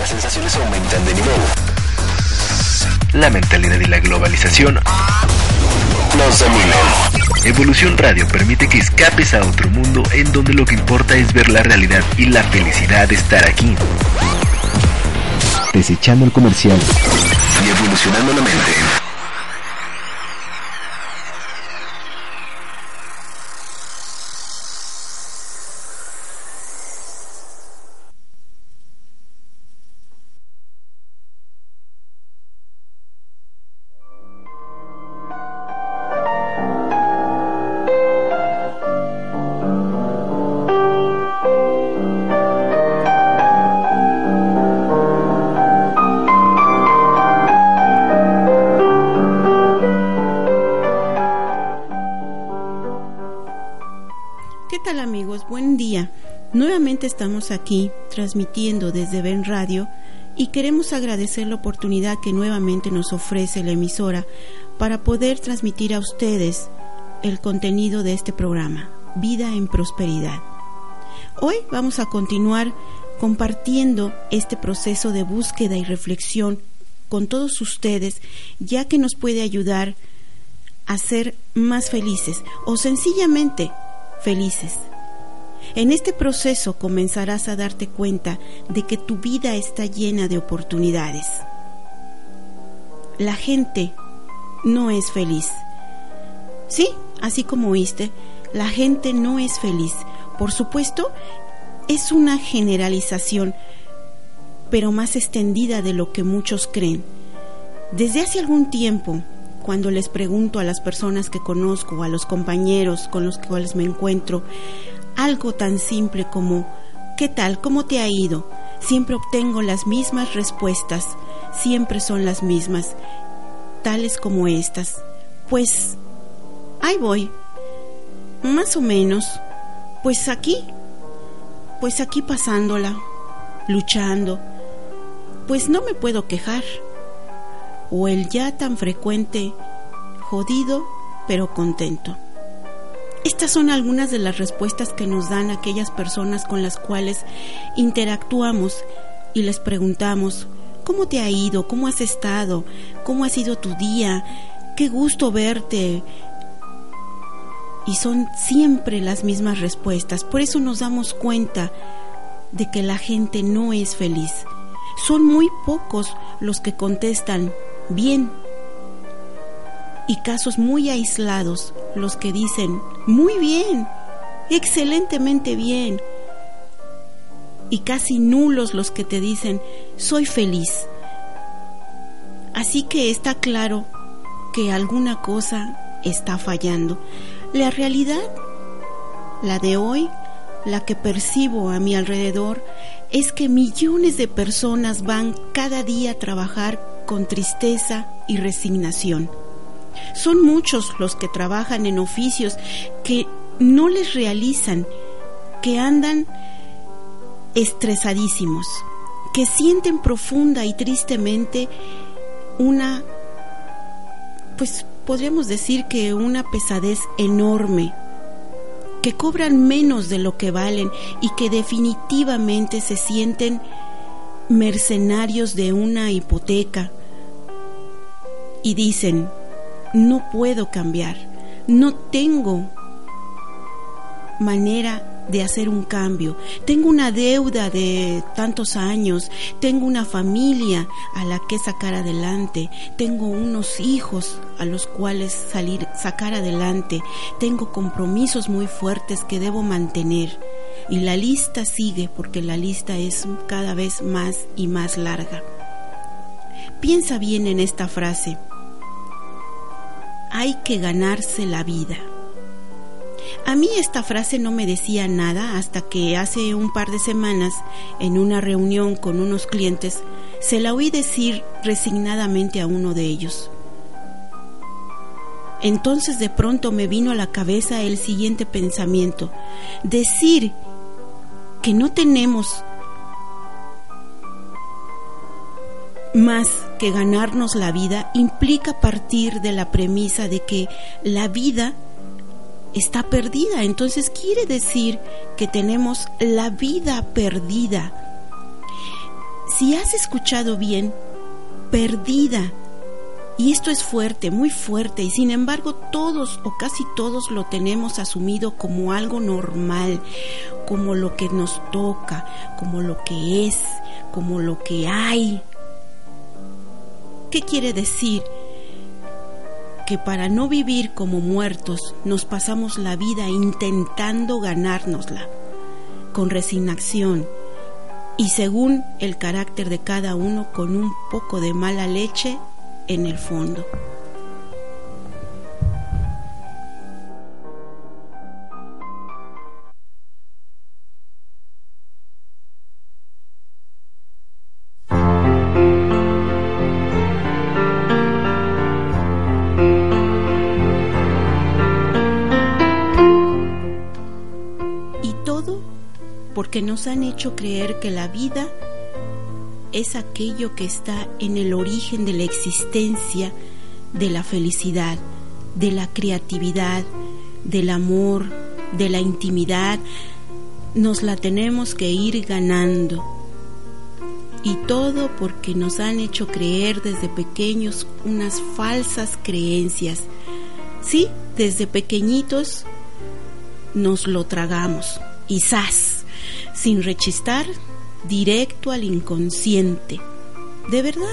las sensaciones aumentan de nivel. La mentalidad y la globalización Nos dominan. Evolución Radio permite que escapes a otro mundo en donde lo que importa es ver la realidad y la felicidad de estar aquí. Desechando el comercial. Y evolucionando la mente. Buen día. Nuevamente estamos aquí transmitiendo desde Ben Radio y queremos agradecer la oportunidad que nuevamente nos ofrece la emisora para poder transmitir a ustedes el contenido de este programa, Vida en Prosperidad. Hoy vamos a continuar compartiendo este proceso de búsqueda y reflexión con todos ustedes, ya que nos puede ayudar a ser más felices o sencillamente felices. En este proceso comenzarás a darte cuenta de que tu vida está llena de oportunidades. La gente no es feliz. Sí, así como oíste, la gente no es feliz. Por supuesto, es una generalización, pero más extendida de lo que muchos creen. Desde hace algún tiempo, cuando les pregunto a las personas que conozco, a los compañeros con los cuales me encuentro, algo tan simple como ¿qué tal? ¿Cómo te ha ido? Siempre obtengo las mismas respuestas, siempre son las mismas, tales como estas. Pues, ahí voy, más o menos, pues aquí, pues aquí pasándola, luchando, pues no me puedo quejar o el ya tan frecuente jodido pero contento. Estas son algunas de las respuestas que nos dan aquellas personas con las cuales interactuamos y les preguntamos, ¿cómo te ha ido? ¿Cómo has estado? ¿Cómo ha sido tu día? Qué gusto verte. Y son siempre las mismas respuestas. Por eso nos damos cuenta de que la gente no es feliz. Son muy pocos los que contestan bien. Y casos muy aislados los que dicen, muy bien, excelentemente bien. Y casi nulos los que te dicen, soy feliz. Así que está claro que alguna cosa está fallando. La realidad, la de hoy, la que percibo a mi alrededor, es que millones de personas van cada día a trabajar con tristeza y resignación. Son muchos los que trabajan en oficios que no les realizan, que andan estresadísimos, que sienten profunda y tristemente una, pues podríamos decir que una pesadez enorme, que cobran menos de lo que valen y que definitivamente se sienten mercenarios de una hipoteca, y dicen, no puedo cambiar, no tengo manera de hacer un cambio. Tengo una deuda de tantos años, tengo una familia a la que sacar adelante, tengo unos hijos a los cuales salir sacar adelante, tengo compromisos muy fuertes que debo mantener. Y la lista sigue porque la lista es cada vez más y más larga. Piensa bien en esta frase hay que ganarse la vida. A mí esta frase no me decía nada hasta que hace un par de semanas, en una reunión con unos clientes, se la oí decir resignadamente a uno de ellos. Entonces de pronto me vino a la cabeza el siguiente pensamiento, decir que no tenemos más que ganarnos la vida implica partir de la premisa de que la vida está perdida. Entonces quiere decir que tenemos la vida perdida. si has escuchado bien, perdida. Y esto es fuerte, muy fuerte, y sin embargo todos o casi todos lo tenemos asumido como algo normal, como lo que nos toca, como lo que es, como lo que hay. ¿Qué quiere decir? Que para no vivir como muertos nos pasamos la vida intentando ganárnosla, con resignación, y según el carácter de cada uno con un poco de mala leche en el fondo. Nos han hecho creer que la vida es aquello que está en el origen de la existencia, de la felicidad, de la creatividad, del amor, de la intimidad, nos la tenemos que ir ganando. Y todo porque nos han hecho creer desde pequeños unas falsas creencias. Sí, desde pequeñitos nos lo tragamos. Y. sin rechistar, directo al inconsciente. De verdad,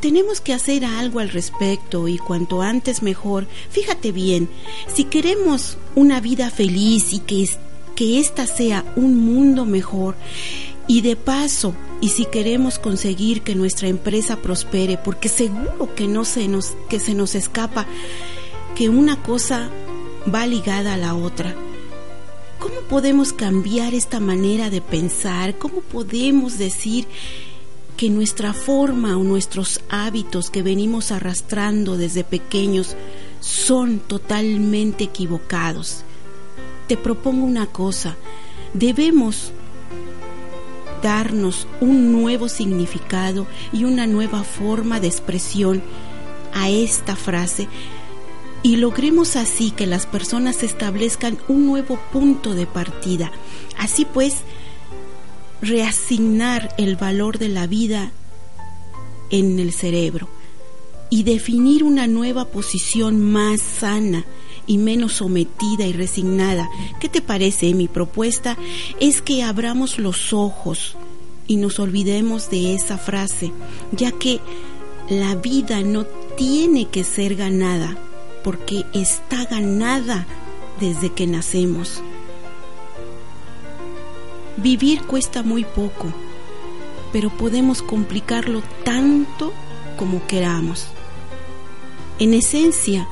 tenemos que hacer algo al respecto y cuanto antes mejor. Fíjate bien, si queremos una vida feliz y que, que ésta sea un mundo mejor, y de paso, y si queremos conseguir que nuestra empresa prospere, porque seguro que no se nos, que se nos escapa que una cosa va ligada a la otra. ¿Cómo podemos cambiar esta manera de pensar? ¿Cómo podemos decir que nuestra forma o nuestros hábitos que venimos arrastrando desde pequeños son totalmente equivocados? Te propongo una cosa, debemos darnos un nuevo significado y una nueva forma de expresión a esta frase y logremos así que las personas establezcan un nuevo punto de partida. Así pues, reasignar el valor de la vida en el cerebro y definir una nueva posición más sana y menos sometida y resignada. ¿Qué te parece? Mi propuesta es que abramos los ojos y nos olvidemos de esa frase, ya que la vida no tiene que ser ganada, porque está ganada desde que nacemos. Vivir cuesta muy poco, pero podemos complicarlo tanto como queramos. En esencia,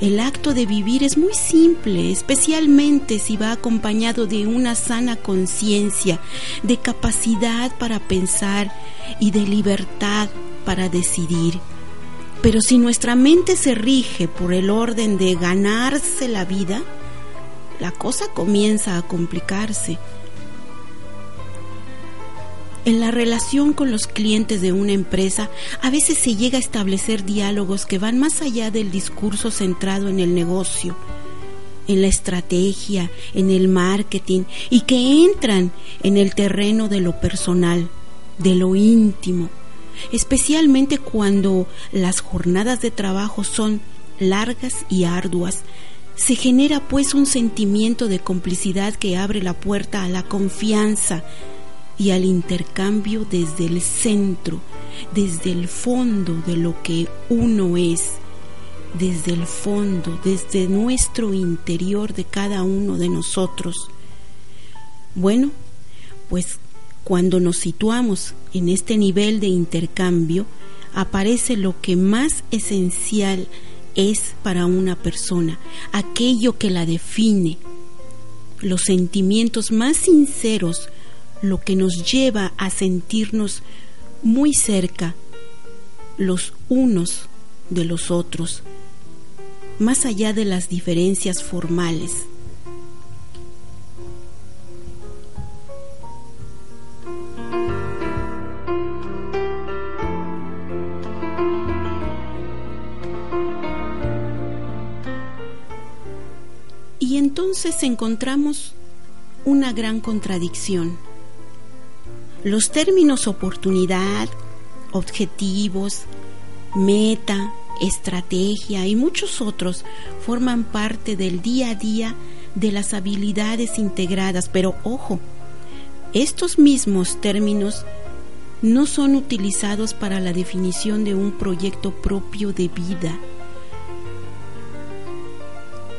el acto de vivir es muy simple, especialmente si va acompañado de una sana conciencia, de capacidad para pensar y de libertad para decidir. Pero si nuestra mente se rige por el orden de ganarse la vida, la cosa comienza a complicarse. En la relación con los clientes de una empresa, a veces se llega a establecer diálogos que van más allá del discurso centrado en el negocio, en la estrategia, en el marketing y que entran en el terreno de lo personal, de lo íntimo especialmente cuando las jornadas de trabajo son largas y arduas. Se genera pues un sentimiento de complicidad que abre la puerta a la confianza y al intercambio desde el centro, desde el fondo de lo que uno es, desde el fondo, desde nuestro interior de cada uno de nosotros. Bueno, pues cuando nos situamos en este nivel de intercambio, aparece lo que más esencial es para una persona, aquello que la define, los sentimientos más sinceros, lo que nos lleva a sentirnos muy cerca los unos de los otros, más allá de las diferencias formales. Entonces encontramos una gran contradicción. Los términos oportunidad, objetivos, meta, estrategia y muchos otros forman parte del día a día de las habilidades integradas, pero ojo, estos mismos términos no son utilizados para la definición de un proyecto propio de vida.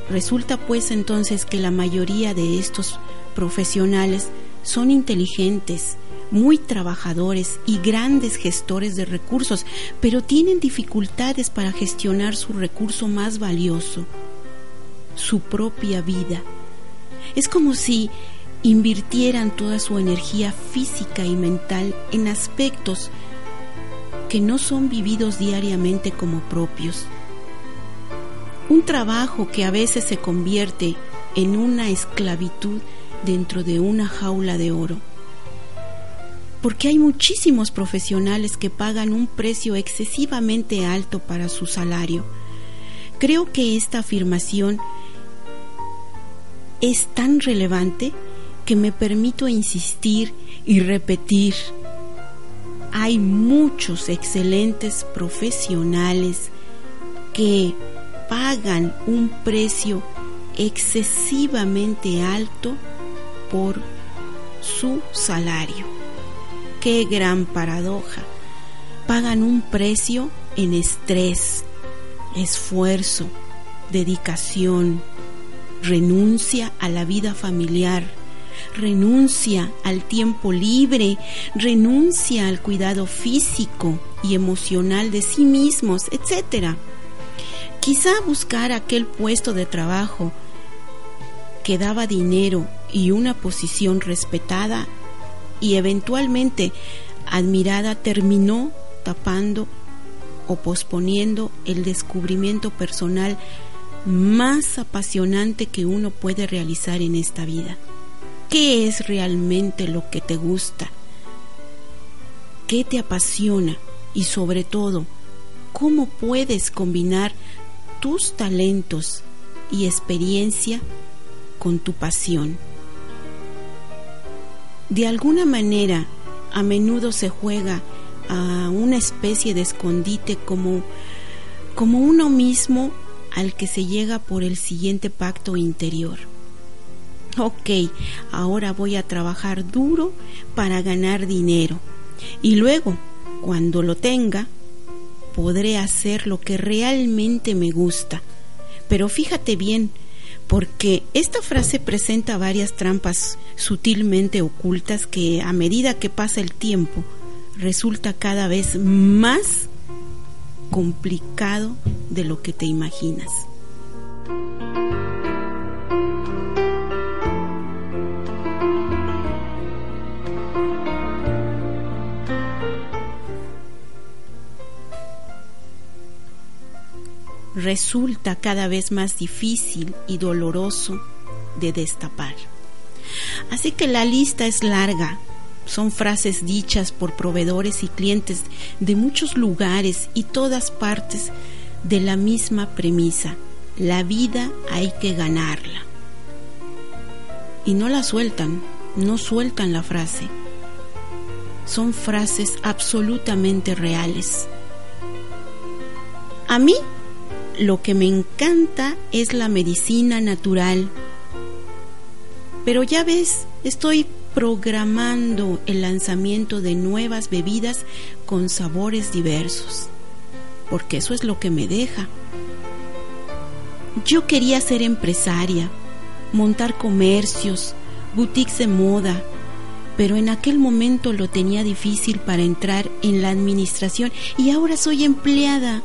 Resulta pues entonces que la mayoría de estos profesionales son inteligentes, muy trabajadores y grandes gestores de recursos, pero tienen dificultades para gestionar su recurso más valioso, su propia vida. Es como si invirtieran toda su energía física y mental en aspectos que no son vividos diariamente como propios. Un trabajo que a veces se convierte en una esclavitud dentro de una jaula de oro. Porque hay muchísimos profesionales que pagan un precio excesivamente alto para su salario. Creo que esta afirmación es tan relevante que me permito insistir y repetir. Hay muchos excelentes profesionales que pagan un precio excesivamente alto por su salario. Qué gran paradoja. Pagan un precio en estrés, esfuerzo, dedicación, renuncia a la vida familiar, renuncia al tiempo libre, renuncia al cuidado físico y emocional de sí mismos, etc. Quizá buscar aquel puesto de trabajo que daba dinero y una posición respetada y eventualmente admirada terminó tapando o posponiendo el descubrimiento personal más apasionante que uno puede realizar en esta vida. ¿Qué es realmente lo que te gusta? ¿Qué te apasiona? Y sobre todo, ¿cómo puedes combinar tus talentos y experiencia con tu pasión? De alguna manera, a menudo se juega a una especie de escondite como, como uno mismo al que se llega por el siguiente pacto interior ok, ahora voy a trabajar duro para ganar dinero y luego, cuando lo tenga, podré hacer lo que realmente me gusta. Pero fíjate bien, porque esta frase presenta varias trampas sutilmente ocultas que a medida que pasa el tiempo resulta cada vez más complicado de lo que te imaginas. Resulta cada vez más difícil y doloroso de destapar. Así que la lista es larga. Son frases dichas por proveedores y clientes de muchos lugares y todas partes de la misma premisa. La vida hay que ganarla. Y no la sueltan, no sueltan la frase. Son frases absolutamente reales. A mí lo que me encanta es la medicina natural. Pero ya ves, estoy programando el lanzamiento de nuevas bebidas con sabores diversos, porque eso es lo que me deja. Yo quería ser empresaria, montar comercios, boutiques de moda, pero en aquel momento lo tenía difícil para entrar en la administración y ahora soy empleada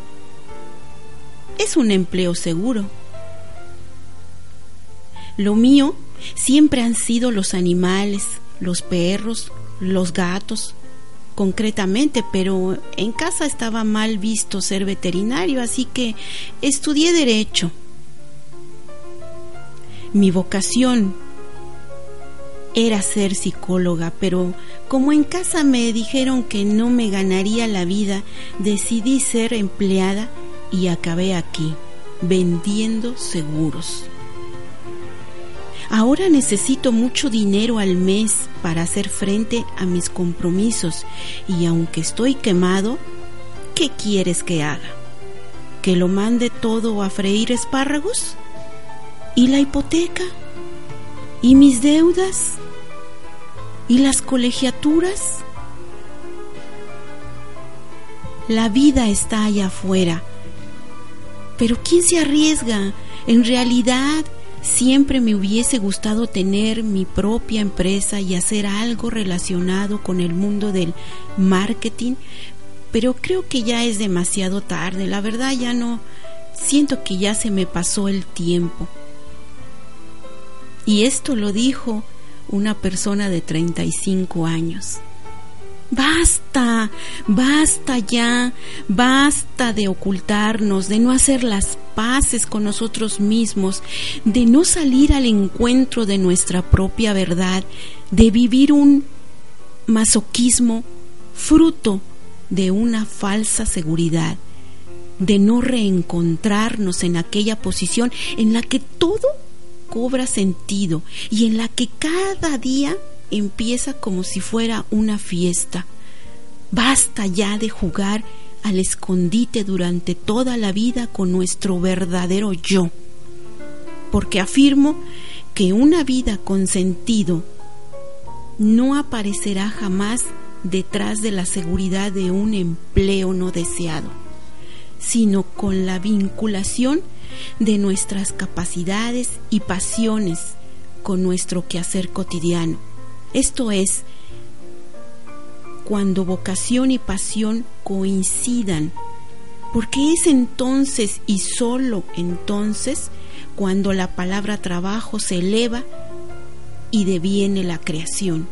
es un empleo seguro. Lo mío siempre han sido los animales, los perros, los gatos, concretamente, pero en casa estaba mal visto ser veterinario, así que estudié derecho. Mi vocación era ser psicóloga, pero como en casa me dijeron que no me ganaría la vida, decidí ser empleada y acabé aquí, vendiendo seguros. Ahora necesito mucho dinero al mes para hacer frente a mis compromisos y aunque estoy quemado, ¿qué quieres que haga? ¿Que lo mande todo a freír espárragos? ¿Y la hipoteca? ¿Y mis deudas? ¿Y las colegiaturas? La vida está allá afuera. Pero ¿quién se arriesga? En realidad, siempre me hubiese gustado tener mi propia empresa y hacer algo relacionado con el mundo del marketing, pero creo que ya es demasiado tarde. La verdad ya no, siento que ya se me pasó el tiempo. Y esto lo dijo una persona de 35 años. Basta, basta ya, basta de ocultarnos, de no hacer las paces con nosotros mismos, de no salir al encuentro de nuestra propia verdad, de vivir un masoquismo fruto de una falsa seguridad, de no reencontrarnos en aquella posición en la que todo cobra sentido y en la que cada día empieza como si fuera una fiesta. Basta ya de jugar al escondite durante toda la vida con nuestro verdadero yo, porque afirmo que una vida con sentido no aparecerá jamás detrás de la seguridad de un empleo no deseado, sino con la vinculación de nuestras capacidades y pasiones con nuestro quehacer cotidiano. Esto es, cuando vocación y pasión coincidan, porque es entonces y solo entonces cuando la palabra trabajo se eleva y deviene la creación.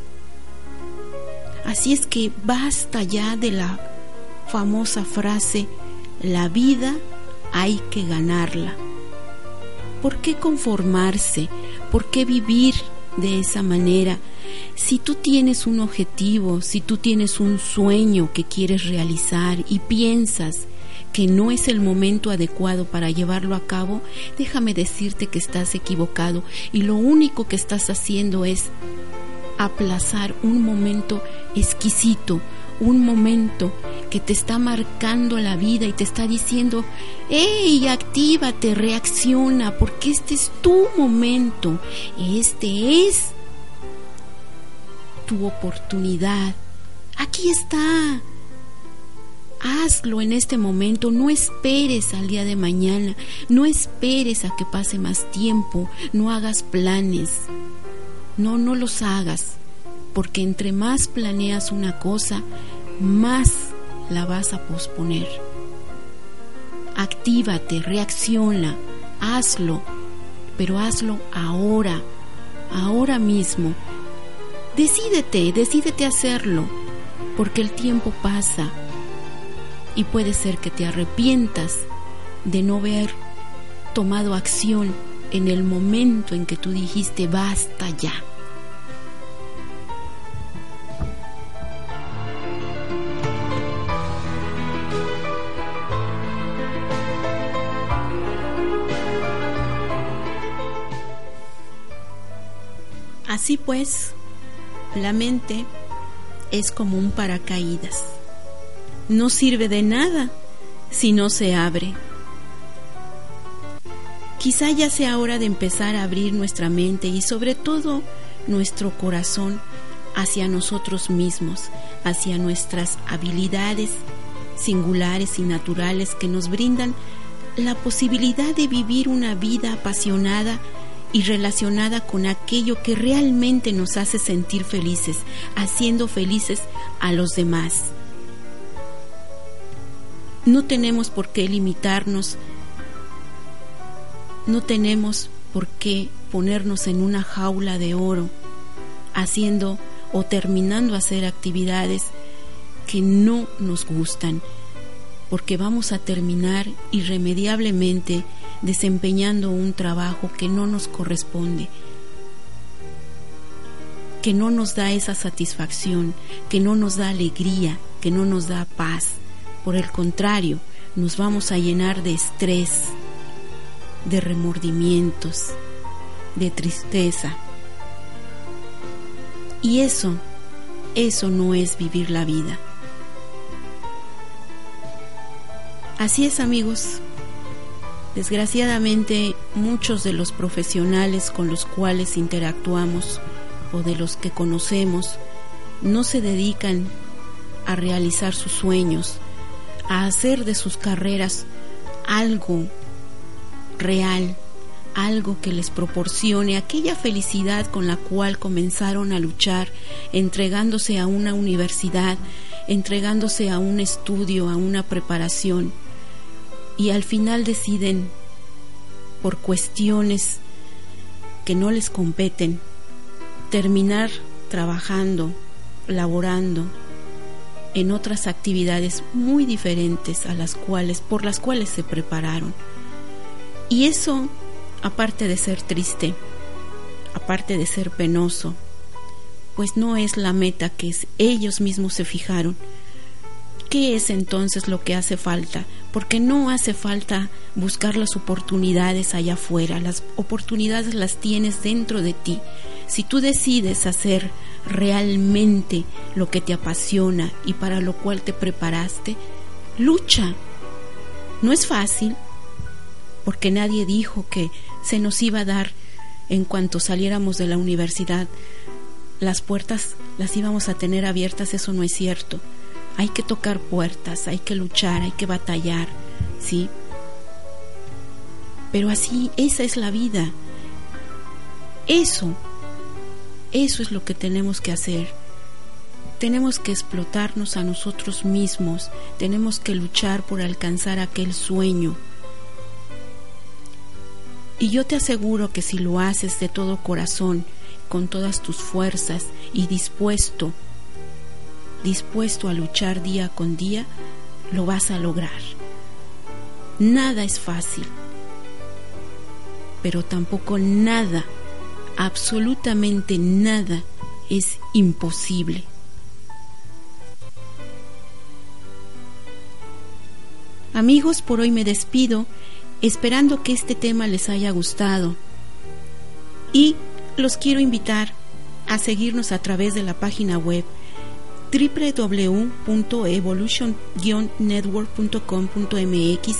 Así es que basta ya de la famosa frase, la vida hay que ganarla. ¿Por qué conformarse? ¿Por qué vivir de esa manera? Si tú tienes un objetivo, si tú tienes un sueño que quieres realizar y piensas que no es el momento adecuado para llevarlo a cabo, déjame decirte que estás equivocado y lo único que estás haciendo es aplazar un momento exquisito, un momento que te está marcando la vida y te está diciendo, ¡Ey, actívate, reacciona, porque este es tu momento, este es tu oportunidad. Aquí está. Hazlo en este momento, no esperes al día de mañana, no esperes a que pase más tiempo, no hagas planes, no, no los hagas, porque entre más planeas una cosa, más la vas a posponer. Actívate, reacciona, hazlo, pero hazlo ahora, ahora mismo. Decídete, decídete hacerlo, porque el tiempo pasa y puede ser que te arrepientas de no haber tomado acción en el momento en que tú dijiste basta ya. Así pues, la mente es como un paracaídas. No sirve de nada si no se abre. Quizá ya sea hora de empezar a abrir nuestra mente y sobre todo nuestro corazón hacia nosotros mismos, hacia nuestras habilidades singulares y naturales que nos brindan la posibilidad de vivir una vida apasionada y relacionada con aquello que realmente nos hace sentir felices, haciendo felices a los demás. No tenemos por qué limitarnos, no tenemos por qué ponernos en una jaula de oro, haciendo o terminando hacer actividades que no nos gustan, porque vamos a terminar irremediablemente desempeñando un trabajo que no nos corresponde, que no nos da esa satisfacción, que no nos da alegría, que no nos da paz. Por el contrario, nos vamos a llenar de estrés, de remordimientos, de tristeza. Y eso, eso no es vivir la vida. Así es amigos. Desgraciadamente muchos de los profesionales con los cuales interactuamos o de los que conocemos no se dedican a realizar sus sueños, a hacer de sus carreras algo real, algo que les proporcione aquella felicidad con la cual comenzaron a luchar, entregándose a una universidad, entregándose a un estudio, a una preparación, y al final deciden, por cuestiones que no les competen, terminar trabajando, laborando en otras actividades muy diferentes a las cuales por las cuales se prepararon. Y eso aparte de ser triste, aparte de ser penoso, pues no es la meta que ellos mismos se fijaron. ¿Qué es entonces lo que hace falta? Porque no hace falta buscar las oportunidades allá afuera, las oportunidades las tienes dentro de ti. Si tú decides hacer realmente lo que te apasiona y para lo cual te preparaste, lucha. No es fácil, porque nadie dijo que se nos iba a dar en cuanto saliéramos de la universidad. Las puertas las íbamos a tener abiertas, eso no es cierto. Hay que tocar puertas, hay que luchar, hay que batallar, ¿sí? Pero así, esa es la vida. Eso, eso es lo que tenemos que hacer. Tenemos que explotarnos a nosotros mismos, tenemos que luchar por alcanzar aquel sueño y yo te aseguro que si lo haces de todo corazón, con todas tus fuerzas y dispuesto, dispuesto a luchar día con día, lo vas a lograr. Nada es fácil, pero tampoco nada, absolutamente nada es imposible. Amigos, por hoy me despido esperando que este tema les haya gustado. Y los quiero invitar a seguirnos a través de la página web www.evolution-network.com.mx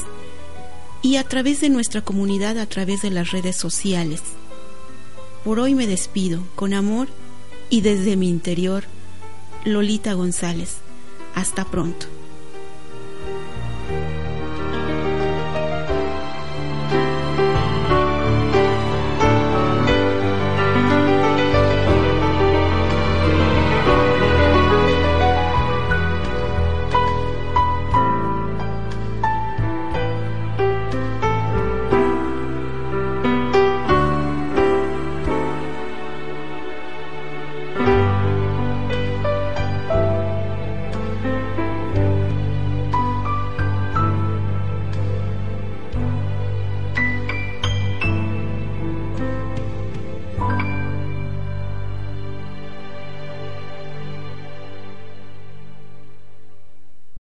y a través de nuestra comunidad a través de las redes sociales. Por hoy me despido con amor y desde mi interior, Lolita González. Hasta pronto.